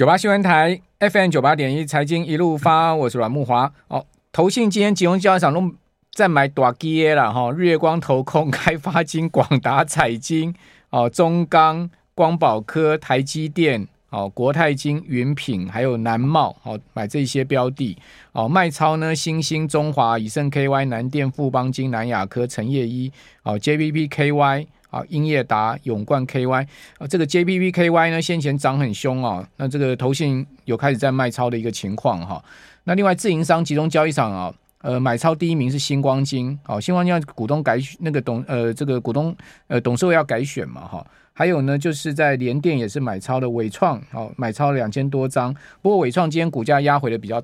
九八新闻台 FM 九八点一财经一路发，我是阮木华。哦，投信今天金融交易场都在买大基了哈，日月光投控、开发金、广达彩金、哦中钢、光宝科、台积电、哦国泰金、云品，还有南茂，哦买这些标的。哦卖超呢，新兴、中华、以盛 KY、南电、富邦金、南亚科、成业一、哦 JBP KY。啊，英业达、永冠 KY 啊，这个 JBP KY 呢，先前涨很凶啊，那这个投信有开始在卖超的一个情况哈。那另外自营商集中交易场啊，呃，买超第一名是星光金，好，新光金股东改那个董呃这个股东呃董事会要改选嘛哈。还有呢，就是在联电也是买超的伟创，好，买超两千多张，不过伟创今天股价压回的比较。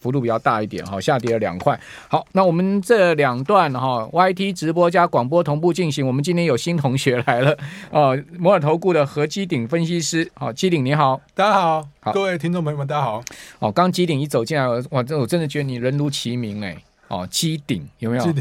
幅度比较大一点哈，下跌了两块。好，那我们这两段哈，YT 直播加广播同步进行。我们今天有新同学来了，哦，摩尔投顾的何基鼎分析师，好，基鼎你好，大家好，好，各位听众朋友们，大家好。哦，刚基鼎一走进来，哇，这我真的觉得你人如其名哎，哦，基顶有没有？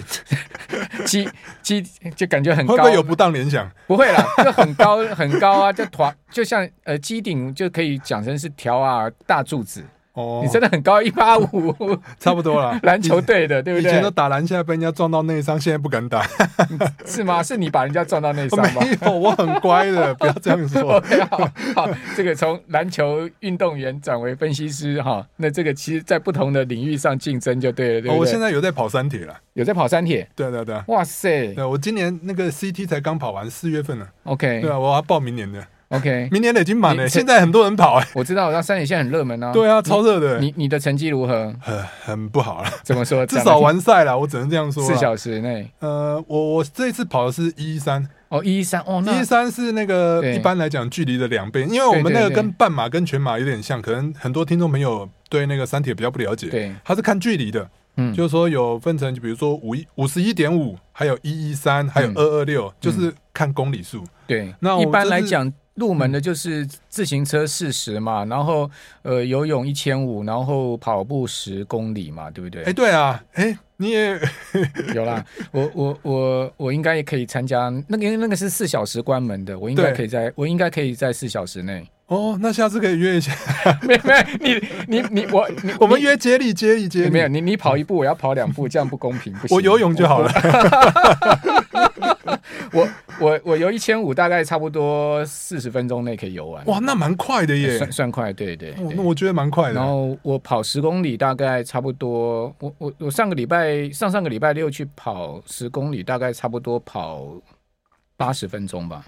基 基就感觉很高，会不会有不当联想？不会啦，就很高很高啊，就团就像呃基顶就可以讲成是条啊大柱子。哦，你真的很高，一八五，差不多了。篮球队的，对不对？以前都打篮下被人家撞到内伤，现在不敢打，是吗？是你把人家撞到内伤吗？没有，我很乖的，不要这样说。好，好，这个从篮球运动员转为分析师哈，那这个其实在不同的领域上竞争就对了，对不对？我现在有在跑三铁了，有在跑三铁，对对对，哇塞，对我今年那个 CT 才刚跑完，四月份了，OK，对啊，我要报明年的。OK，明年的已经满了，现在很多人跑哎、欸，我知道，我知道三铁现在很热门啊。对啊，超热的。你你的成绩如何？很很不好了。怎么说？至少完赛了，我只能这样说。四小时内。呃，我我这一次跑的是一一三。哦，一一三哦，一一三是那个一般来讲距离的两倍，因为我们那个跟半马跟全马有点像，可能很多听众朋友对那个三铁比较不了解。对，它是看距离的。嗯，就是说有分成，就比如说五一五十一点五，还有一一三，还有二二六，就是看公里数。对，那一般来讲。入门的就是自行车四十嘛，然后呃游泳一千五，然后跑步十公里嘛，对不对？哎，对啊，哎，你也 有啦，我我我我应该也可以参加那个，因为那个是四小时关门的，我应该可以在，我应该可以在四小时内。哦，那下次可以约一下。没没，你你你我你 我们约接力接力接力。没有，你你跑一步，我要跑两步，这样不公平，不行。我游泳就好了。我我我游一千五，大概差不多四十分钟内可以游完。哇，那蛮快的耶，算算快，对对，哦。那我觉得蛮快的。然后我跑十公里，大概差不多。我我我上个礼拜上上个礼拜六去跑十公里，大概差不多跑八十分钟吧。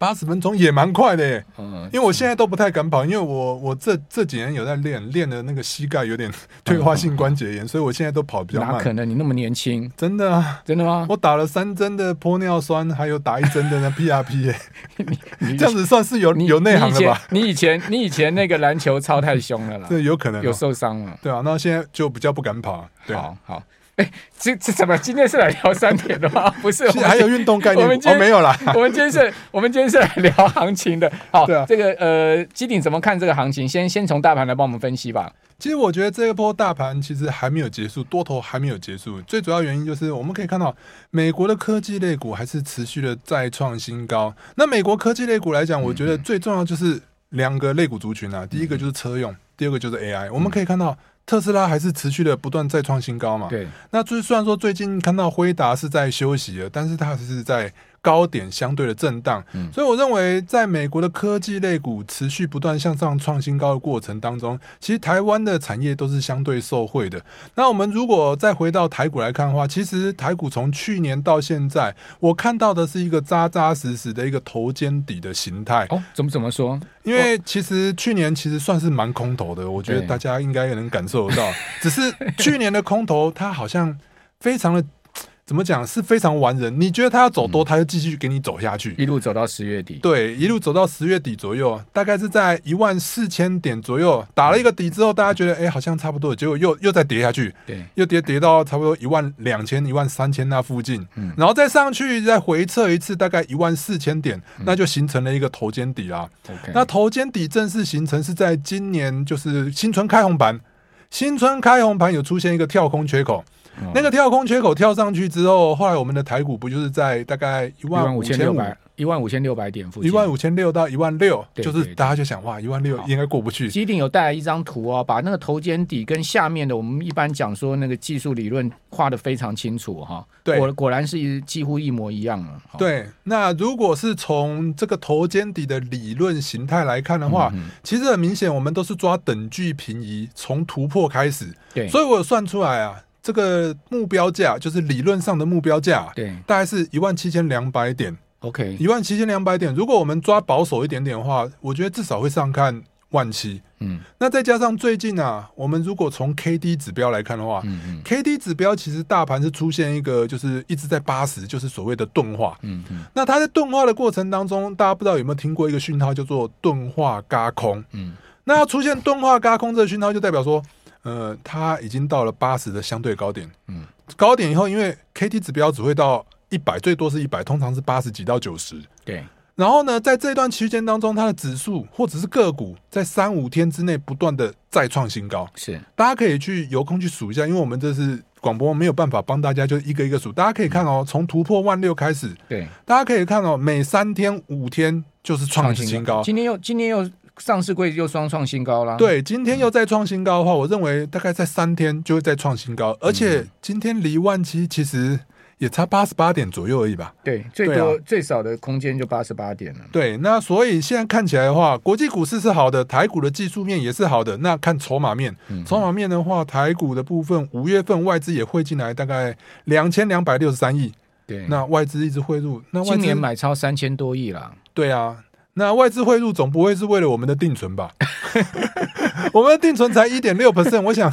八十分钟也蛮快的耶，嗯，因为我现在都不太敢跑，因为我我这这几年有在练，练的那个膝盖有点 退化性关节炎，所以我现在都跑比较慢。哪可能？你那么年轻？真的啊？真的吗？我打了三针的玻尿酸，还有打一针的那 PRP，耶，你这样子算是有有内行的吧？你以前你以前那个篮球操太凶了啦，这有可能有受伤了。对啊，那现在就比较不敢跑。对，好好。哎，这这怎么？今天是来聊三点的吗？不是，还有运动概念。我们今天、哦、没有啦。我们今天是，我们今天是来聊行情的。好，对啊，这个呃，基鼎怎么看这个行情？先先从大盘来帮我们分析吧。其实我觉得这一波大盘其实还没有结束，多头还没有结束。最主要原因就是我们可以看到，美国的科技类股还是持续的再创新高。那美国科技类股来讲，我觉得最重要就是两个类股族群啊，第一个就是车用，第二个就是 AI。我们可以看到。特斯拉还是持续的不断再创新高嘛？对。那最虽然说最近看到辉达是在休息了，但是它是在。高点相对的震荡，所以我认为，在美国的科技类股持续不断向上创新高的过程当中，其实台湾的产业都是相对受惠的。那我们如果再回到台股来看的话，其实台股从去年到现在，我看到的是一个扎扎实实的一个头肩底的形态。哦，怎么怎么说？因为其实去年其实算是蛮空头的，我觉得大家应该也能感受得到。只是去年的空头，它好像非常的。怎么讲是非常完人？你觉得他要走多，他就继续给你走下去，一路走到十月底。对，一路走到十月底左右，大概是在一万四千点左右打了一个底之后，大家觉得哎、欸，好像差不多，结果又又再跌下去，对，又跌跌到差不多一万两千、一万三千那附近，嗯，然后再上去再回测一次，大概一万四千点，那就形成了一个头肩底啦。那头肩底正式形成是在今年，就是新春开红盘，新春开红盘有出现一个跳空缺口。嗯、那个跳空缺口跳上去之后，后来我们的台股不就是在大概一万五千六百。一万五千六百点附近，一万五千六到一万六，就是大家就想哇，一万六应该过不去。基鼎有带来一张图哦，把那个头肩底跟下面的，我们一般讲说那个技术理论画的非常清楚哈。对，果果然是几乎一模一样了。对，那如果是从这个头肩底的理论形态来看的话，嗯、其实很明显，我们都是抓等距平移，从突破开始。对，所以我有算出来啊，这个目标价就是理论上的目标价，对，大概是一万七千两百点。OK，一万七千两百点，如果我们抓保守一点点的话，我觉得至少会上看万七。嗯，那再加上最近啊，我们如果从 K D 指标来看的话，嗯嗯，K D 指标其实大盘是出现一个就是一直在八十，就是所谓的钝化。嗯嗯，那它在钝化的过程当中，大家不知道有没有听过一个讯号叫做钝化轧空？嗯，那要出现钝化轧空这个讯号，就代表说，呃，它已经到了八十的相对高点。嗯，高点以后，因为 K T 指标只会到。一百最多是一百，通常是八十几到九十。对，然后呢，在这段期间当中，它的指数或者是个股在三五天之内不断的再创新高。是，大家可以去有空去数一下，因为我们这是广播，没有办法帮大家就一个一个数。大家可以看哦，从突破万六开始，对，大家可以看哦，每三天五天就是创新高。今天又今天又上市柜又双创新高了。对，今天又再创新高的话，我认为大概在三天就会再创新高，而且今天离万七其实。也差八十八点左右而已吧。对，最多、啊、最少的空间就八十八点了。对，那所以现在看起来的话，国际股市是好的，台股的技术面也是好的。那看筹码面，嗯、筹码面的话，台股的部分，五月份外资也汇进来大概两千两百六十三亿。对，那外资一直汇入，那今年买超三千多亿啦。对啊，那外资汇入总不会是为了我们的定存吧？我们的定存才一点六 percent，我想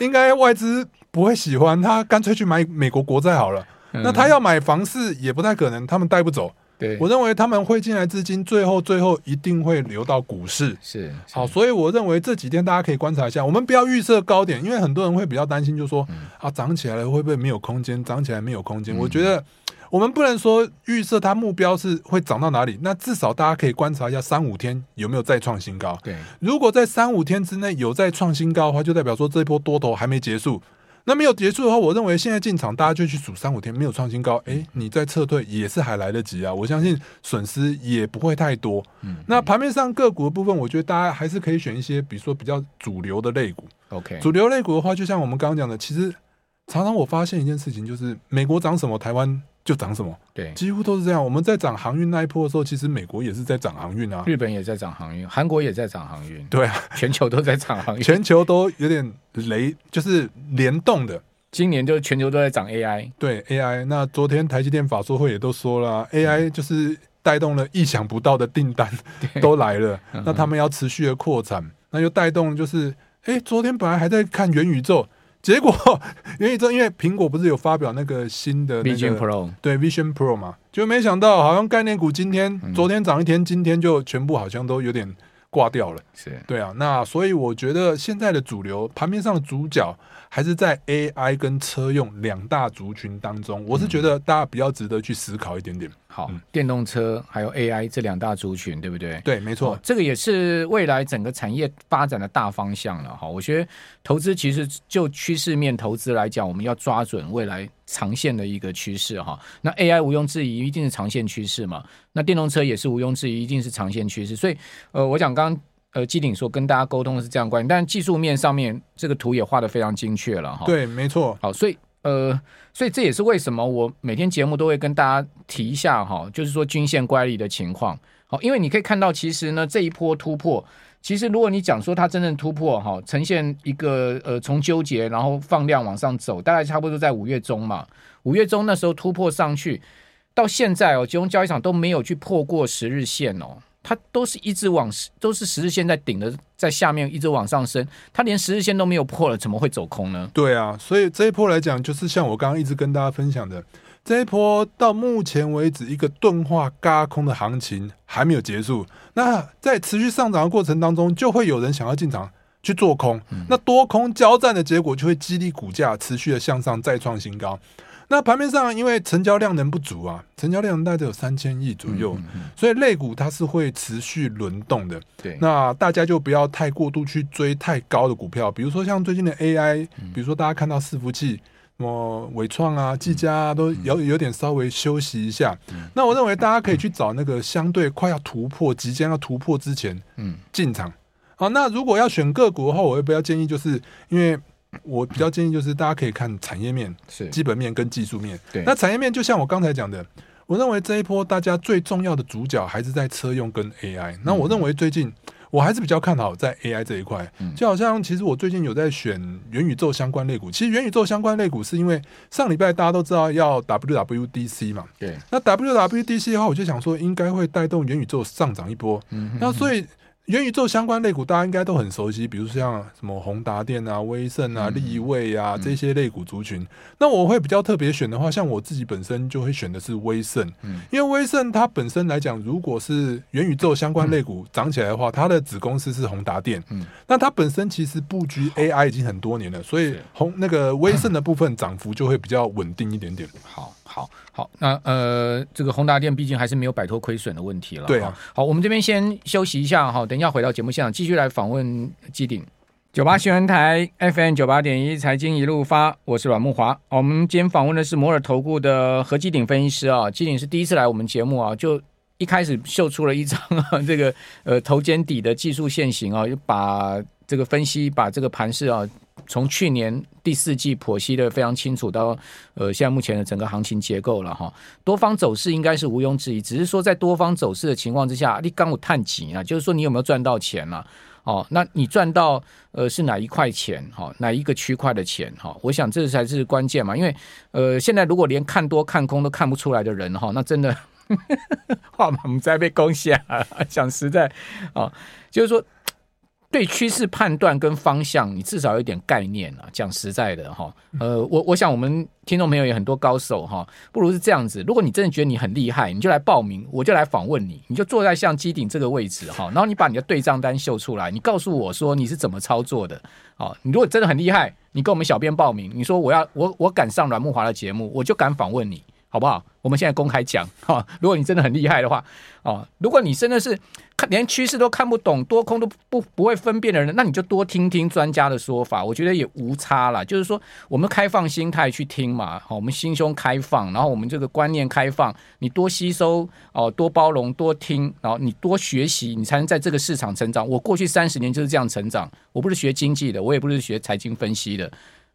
应该外资不会喜欢，他干脆去买美国国债好了。那他要买房市也不太可能，他们带不走。对，我认为他们会进来资金，最后最后一定会流到股市。是，是好，所以我认为这几天大家可以观察一下，我们不要预设高点，因为很多人会比较担心，就说、嗯、啊涨起来了会不会没有空间？涨起来没有空间？嗯、我觉得我们不能说预设它目标是会涨到哪里，那至少大家可以观察一下三五天有没有再创新高。对，如果在三五天之内有再创新高的话，就代表说这一波多头还没结束。那没有结束的话，我认为现在进场，大家就去数三五天没有创新高，哎，你再撤退也是还来得及啊！我相信损失也不会太多。嗯，那盘面上个股的部分，我觉得大家还是可以选一些，比如说比较主流的类股。OK，主流类股的话，就像我们刚刚讲的，其实常常我发现一件事情，就是美国涨什么，台湾。就涨什么，对，几乎都是这样。我们在涨航运那一波的时候，其实美国也是在涨航运啊，日本也在涨航运，韩国也在涨航运，对啊，全球都在涨航运，全球都有点雷，就是联动的。今年就全球都在涨 AI，对 AI。那昨天台积电法说会也都说了啊，AI 就是带动了意想不到的订单都来了，那他们要持续的扩产，那又带动就是，哎，昨天本来还在看元宇宙。结果，元宇宙因为苹果不是有发表那个新的、那个、Vision Pro，对 Vision Pro 嘛，就没想到好像概念股今天、嗯、昨天涨一天，今天就全部好像都有点挂掉了。是，对啊，那所以我觉得现在的主流盘面上的主角还是在 AI 跟车用两大族群当中，我是觉得大家比较值得去思考一点点。好，电动车还有 AI 这两大族群，对不对？对，没错，这个也是未来整个产业发展的大方向了。哈，我觉得投资其实就趋势面投资来讲，我们要抓准未来长线的一个趋势哈。那 AI 毋庸置疑一定是长线趋势嘛，那电动车也是毋庸置疑一定是长线趋势。所以，呃，我讲刚刚呃机顶说跟大家沟通的是这样关系，但技术面上面这个图也画的非常精确了哈。对，没错。好，所以。呃，所以这也是为什么我每天节目都会跟大家提一下哈，就是说均线乖离的情况。好，因为你可以看到，其实呢这一波突破，其实如果你讲说它真正突破哈，呈现一个呃从纠结然后放量往上走，大概差不多在五月中嘛。五月中那时候突破上去，到现在哦，金融交易场都没有去破过十日线哦。它都是一直往，都是十日线在顶的，在下面一直往上升，它连十日线都没有破了，怎么会走空呢？对啊，所以这一波来讲，就是像我刚刚一直跟大家分享的，这一波到目前为止一个钝化轧空的行情还没有结束。那在持续上涨的过程当中，就会有人想要进场去做空，那多空交战的结果就会激励股价持续的向上再创新高。那盘面上，因为成交量能不足啊，成交量大概有三千亿左右，嗯嗯嗯、所以类股它是会持续轮动的。对，那大家就不要太过度去追太高的股票，比如说像最近的 AI，比如说大家看到伺服器什么伟创啊、技嘉啊，都有有点稍微休息一下。那我认为大家可以去找那个相对快要突破、即将要突破之前，嗯，进场。好，那如果要选个股的话，我会不要建议，就是因为我比较建议，就是大家可以看产业面、是基本面跟技术面。对，那产业面就像我刚才讲的，我认为这一波大家最重要的主角还是在车用跟 AI。那我认为最近。我还是比较看好在 AI 这一块，就好像其实我最近有在选元宇宙相关类股。其实元宇宙相关类股是因为上礼拜大家都知道要 WWDC 嘛，对，那 WWDC 的话，我就想说应该会带动元宇宙上涨一波，那所以。元宇宙相关类股，大家应该都很熟悉，比如像什么宏达电啊、威盛啊、立位啊这些类股族群。那我会比较特别选的话，像我自己本身就会选的是威盛，因为威盛它本身来讲，如果是元宇宙相关类股涨起来的话，它的子公司是宏达电，嗯。那它本身其实布局 AI 已经很多年了，所以宏那个威盛的部分涨幅就会比较稳定一点点。好。好好，那呃，这个宏达电毕竟还是没有摆脱亏损的问题了。对啊，好，我们这边先休息一下哈，等一下回到节目现场继续来访问基鼎。九八新闻台 FM 九八点一财经一路发，我是阮慕华。我们今天访问的是摩尔投顾的何基鼎分析师啊，基鼎是第一次来我们节目啊，就一开始秀出了一张啊这个呃头肩底的技术线型啊，就把这个分析，把这个盘势啊。从去年第四季剖析的非常清楚，到呃现在目前的整个行情结构了哈，多方走势应该是毋庸置疑，只是说在多方走势的情况之下，你刚有探几啊？就是说你有没有赚到钱了？哦，那你赚到呃是哪一块钱？哈，哪一个区块的钱？哈，我想这才是关键嘛，因为呃现在如果连看多看空都看不出来的人哈，那真的 话嘛在被攻下，讲实在啊，就是说。对趋势判断跟方向，你至少有点概念啊。讲实在的哈，呃，我我想我们听众朋友也很多高手哈，不如是这样子。如果你真的觉得你很厉害，你就来报名，我就来访问你，你就坐在像机顶这个位置哈，然后你把你的对账单秀出来，你告诉我说你是怎么操作的。好，你如果真的很厉害，你跟我们小编报名，你说我要我我敢上阮慕华的节目，我就敢访问你。好不好？我们现在公开讲 哈。如果你真的很厉害的话，哦，如果你真的是看连趋势都看不懂，多空都不不会分辨的人，那你就多听听专家的说法，我觉得也无差啦。就是说，我们开放心态去听嘛，好，我们心胸开放，然后我们这个观念开放，你多吸收哦，多包容，多听，然后你多学习，你才能在这个市场成长。我过去三十年就是这样成长，我不是学经济的，我也不是学财经分析的，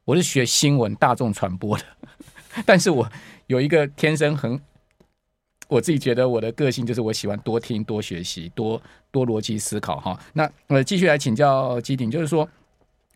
我是学新闻大众传播的，但是我。有一个天生很，我自己觉得我的个性就是我喜欢多听、多学习、多多逻辑思考哈。那呃，继续来请教基鼎，就是说，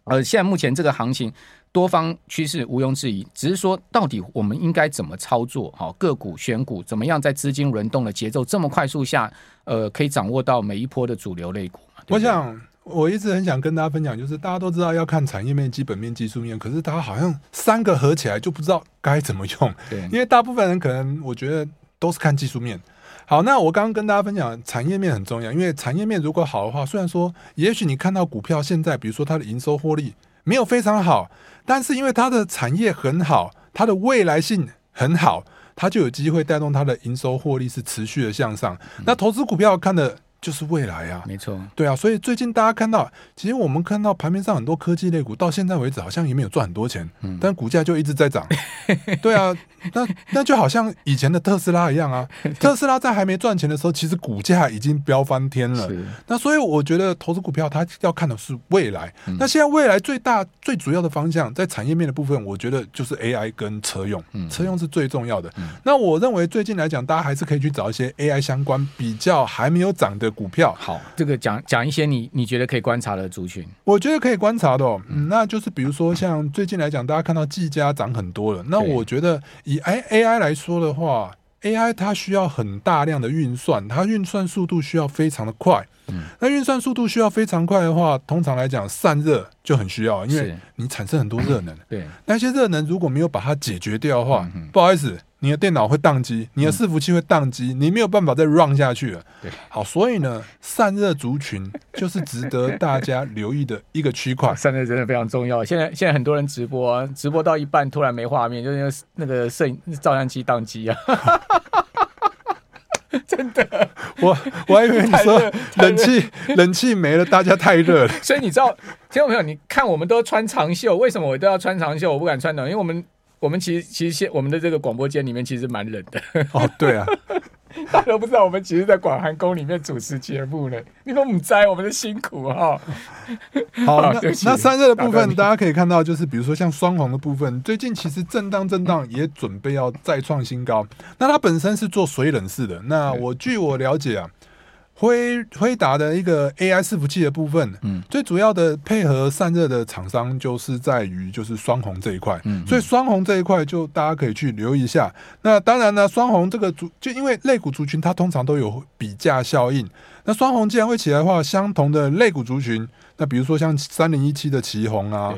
呃，现在目前这个行情多方趋势毋庸置疑，只是说到底我们应该怎么操作？哈，个股选股怎么样在资金轮动的节奏这么快速下，呃，可以掌握到每一波的主流类股？我想。我一直很想跟大家分享，就是大家都知道要看产业面、基本面、技术面，可是大家好像三个合起来就不知道该怎么用。对，因为大部分人可能我觉得都是看技术面。好，那我刚刚跟大家分享，产业面很重要，因为产业面如果好的话，虽然说也许你看到股票现在，比如说它的营收获利没有非常好，但是因为它的产业很好，它的未来性很好，它就有机会带动它的营收获利是持续的向上。那投资股票看的。就是未来啊，没错，对啊，所以最近大家看到，其实我们看到盘面上很多科技类股，到现在为止好像也没有赚很多钱，嗯，但股价就一直在涨，对啊，那那就好像以前的特斯拉一样啊，特斯拉在还没赚钱的时候，其实股价已经飙翻天了，那所以我觉得投资股票它要看的是未来，嗯，那现在未来最大最主要的方向在产业面的部分，我觉得就是 AI 跟车用，嗯，车用是最重要的，嗯，那我认为最近来讲，大家还是可以去找一些 AI 相关比较还没有涨的股票。好，这个讲讲一些你你觉得可以观察的族群，我觉得可以观察的，哦，嗯，那就是比如说像最近来讲，大家看到技嘉涨很多了，那我觉得以 A A I 来说的话，A I 它需要很大量的运算，它运算速度需要非常的快，嗯，那运算速度需要非常快的话，通常来讲散热就很需要，因为你产生很多热能，对，那些热能如果没有把它解决掉的话，不好意思。你的电脑会宕机，你的伺服器会宕机，嗯，你没有办法再 run 下去了。对，好，所以呢，散热族群 就是值得大家留意的一个区块。散热真的非常重要。现在现在很多人直播，啊，直播到一半突然没画面，就是那个摄影照相机宕机啊。真的，我我还以为你说冷气冷气没了，大家太热了。所以你知道，听众朋友，你看我们都穿长袖，为什么我都要穿长袖？我不敢穿短，因为我们。我们其实其实现我们的这个广播间里面其实蛮冷的。哦，对啊。大家都不知道，我们其实，在广寒宫里面主持节目呢。你说我们栽，我们的辛苦哈。好，那那散热的部分，大家可以看到，就是比如说像双红的部分，最近其实震荡震荡，也准备要再创新高。那它本身是做水冷式的。那我据我了解啊。辉辉达的一个 AI 伺服器的部分，嗯，最主要的配合散热的厂商就是在于就是双红这一块，嗯，所以双红这一块就大家可以去留意一下。那当然呢，双红这个族就因为肋骨族群它通常都有比价效应，那双红既然会起来的话，相同的肋骨族群，那比如说像三零一七的旗红啊。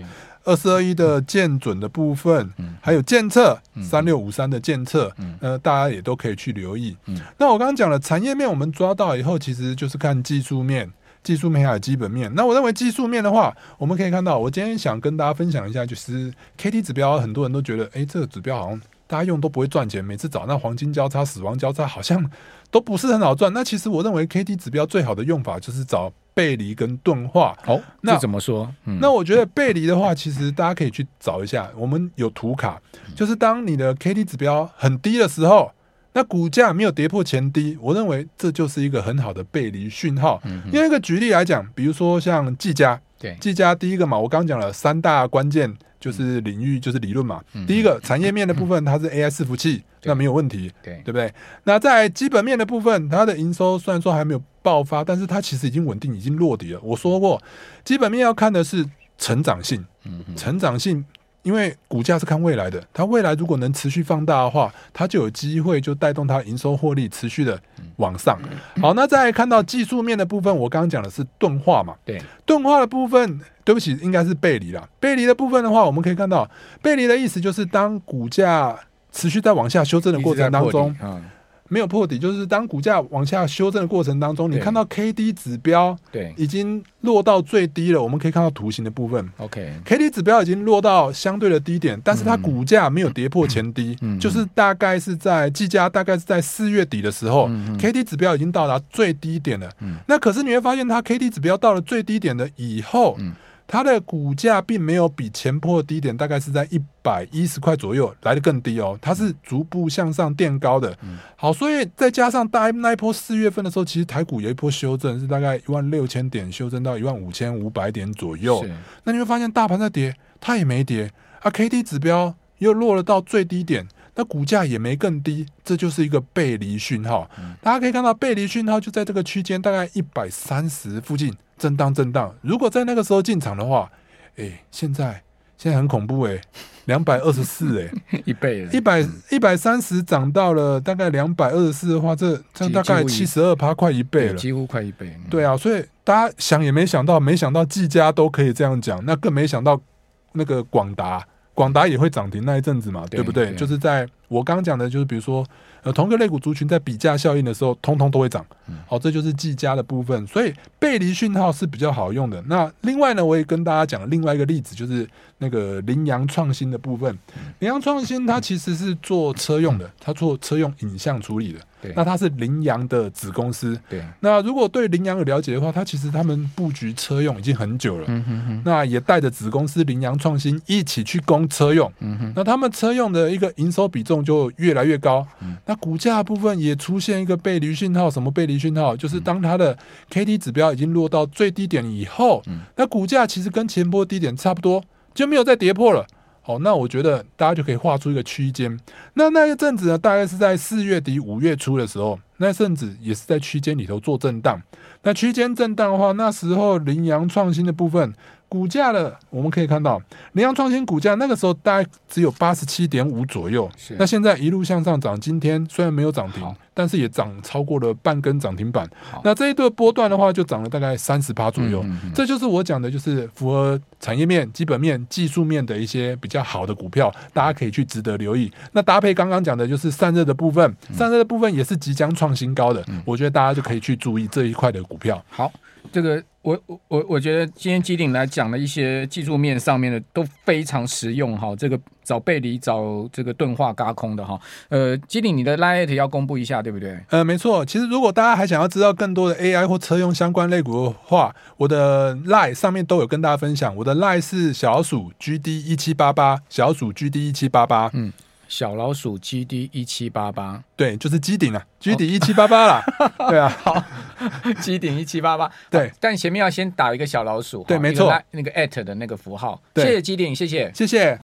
二四二一的建准的部分，还有建测三六五三的建测，呃，大家也都可以去留意。那我刚刚讲了产业面，我们抓到以后，其实就是看技术面、技术面还有基本面。那我认为技术面的话，我们可以看到，我今天想跟大家分享一下，就是 K T 指标，很多人都觉得，哎、欸，这个指标好像大家用都不会赚钱，每次找那黄金交叉、死亡交叉，好像都不是很好赚。那其实我认为 K D 指标最好的用法就是找。背离跟钝化，哦，那怎么说？嗯、那我觉得背离的话，其实大家可以去找一下，我们有图卡，就是当你的 K D 指标很低的时候，那股价没有跌破前低，我认为这就是一个很好的背离讯号。因为一个举例来讲，比如说像技嘉，对，技嘉第一个嘛，我刚讲了三大关键。就是领域，就是理论嘛。嗯、第一个产业面的部分，它是 AI 伺服器，嗯、那没有问题，对，对不对？那在基本面的部分，它的营收虽然说还没有爆发，但是它其实已经稳定，已经落底了。我说过，基本面要看的是成长性，成长性。因为股价是看未来的，它未来如果能持续放大的话，它就有机会就带动它营收获利持续的往上。好，那再看到技术面的部分，我刚刚讲的是钝化嘛？对，钝化的部分，对不起，应该是背离了。背离的部分的话，我们可以看到，背离的意思就是当股价持续在往下修正的过程当中。没有破底，就是当股价往下修正的过程当中，你看到 K D 指标对已经落到最低了。我们可以看到图形的部分，OK，K D 指标已经落到相对的低点，但是它股价没有跌破前低，嗯、就是大概是在计价大概是在四月底的时候、嗯、，K D 指标已经到达最低点了。嗯、那可是你会发现，它 K D 指标到了最低点的以后。嗯它的股价并没有比前波低点，大概是在一百一十块左右来的更低哦，它是逐步向上垫高的。好，所以再加上大那一波四月份的时候，其实台股有一波修正，是大概一万六千点修正到一万五千五百点左右。那你会发现大盘在跌，它也没跌啊，KD 指标又落了到最低点，那股价也没更低，这就是一个背离讯号。大家可以看到背离讯号就在这个区间，大概一百三十附近。震荡震荡，如果在那个时候进场的话，哎、欸，现在现在很恐怖哎、欸，两百二十四哎，一倍了，一百一百三十涨到了大概两百二十四的话，这这大概七十二趴，快一倍了，几乎快一倍。对啊，所以大家想也没想到，没想到技嘉都可以这样讲，那更没想到那个广达，广达也会涨停那一阵子嘛，对，对不对？对就是在我刚刚讲的，就是比如说。同个类股族群在比价效应的时候，通通都会涨。好，这就是技嘉的部分。所以背离讯号是比较好用的。那另外呢，我也跟大家讲了另外一个例子，就是那个羚羊创新的部分。羚羊创新它其实是做车用的，它做车用影像处理的。对那它是羚羊的子公司。对，那如果对羚羊有了解的话，它其实他们布局车用已经很久了。嗯、哼哼那也带着子公司羚羊创新一起去攻车用。嗯、哼那他们车用的一个营收比重就越来越高。嗯、那股价部分也出现一个背离讯号。什么背离讯号？就是当它的 K D 指标已经落到最低点以后，嗯、那股价其实跟前波低点差不多，就没有再跌破了。哦，那我觉得大家就可以画出一个区间。那那一阵子呢，大概是在四月底五月初的时候，那阵子也是在区间里头做震荡。那区间震荡的话，那时候羚羊创新的部分。股价的我们可以看到，联阳创新股价那个时候大概只有八十七点五左右，那现在一路向上涨，今天虽然没有涨停，但是也涨超过了半根涨停板。那这一段波段的话，就涨了大概三十趴左右。嗯嗯嗯，这就是我讲的，就是符合产业面、基本面、技术面的一些比较好的股票，大家可以去值得留意。那搭配刚刚讲的，就是散热的部分，散热的部分也是即将创新高的，嗯、我觉得大家就可以去注意这一块的股票。好。这个我我我我觉得今天基鼎来讲的一些技术面上面的都非常实用哈。这个找背离找这个钝化轧空的哈。呃，基鼎你的 Lite 要公布一下对不对？呃，没错。其实如果大家还想要知道更多的 AI 或车用相关类股的话，我的 Lite 上面都有跟大家分享。我的 Lite 是小老鼠 GD 一七八八，小老鼠 GD 一七八八。嗯。小老鼠 GD 一七八八，对，就是基顶了，GD 一七八八啦。对啊，好，基顶一七八八，对，但前面要先打一个小老鼠，对，没错，那个 at 的那个符号，对，谢谢基顶，谢谢，谢谢。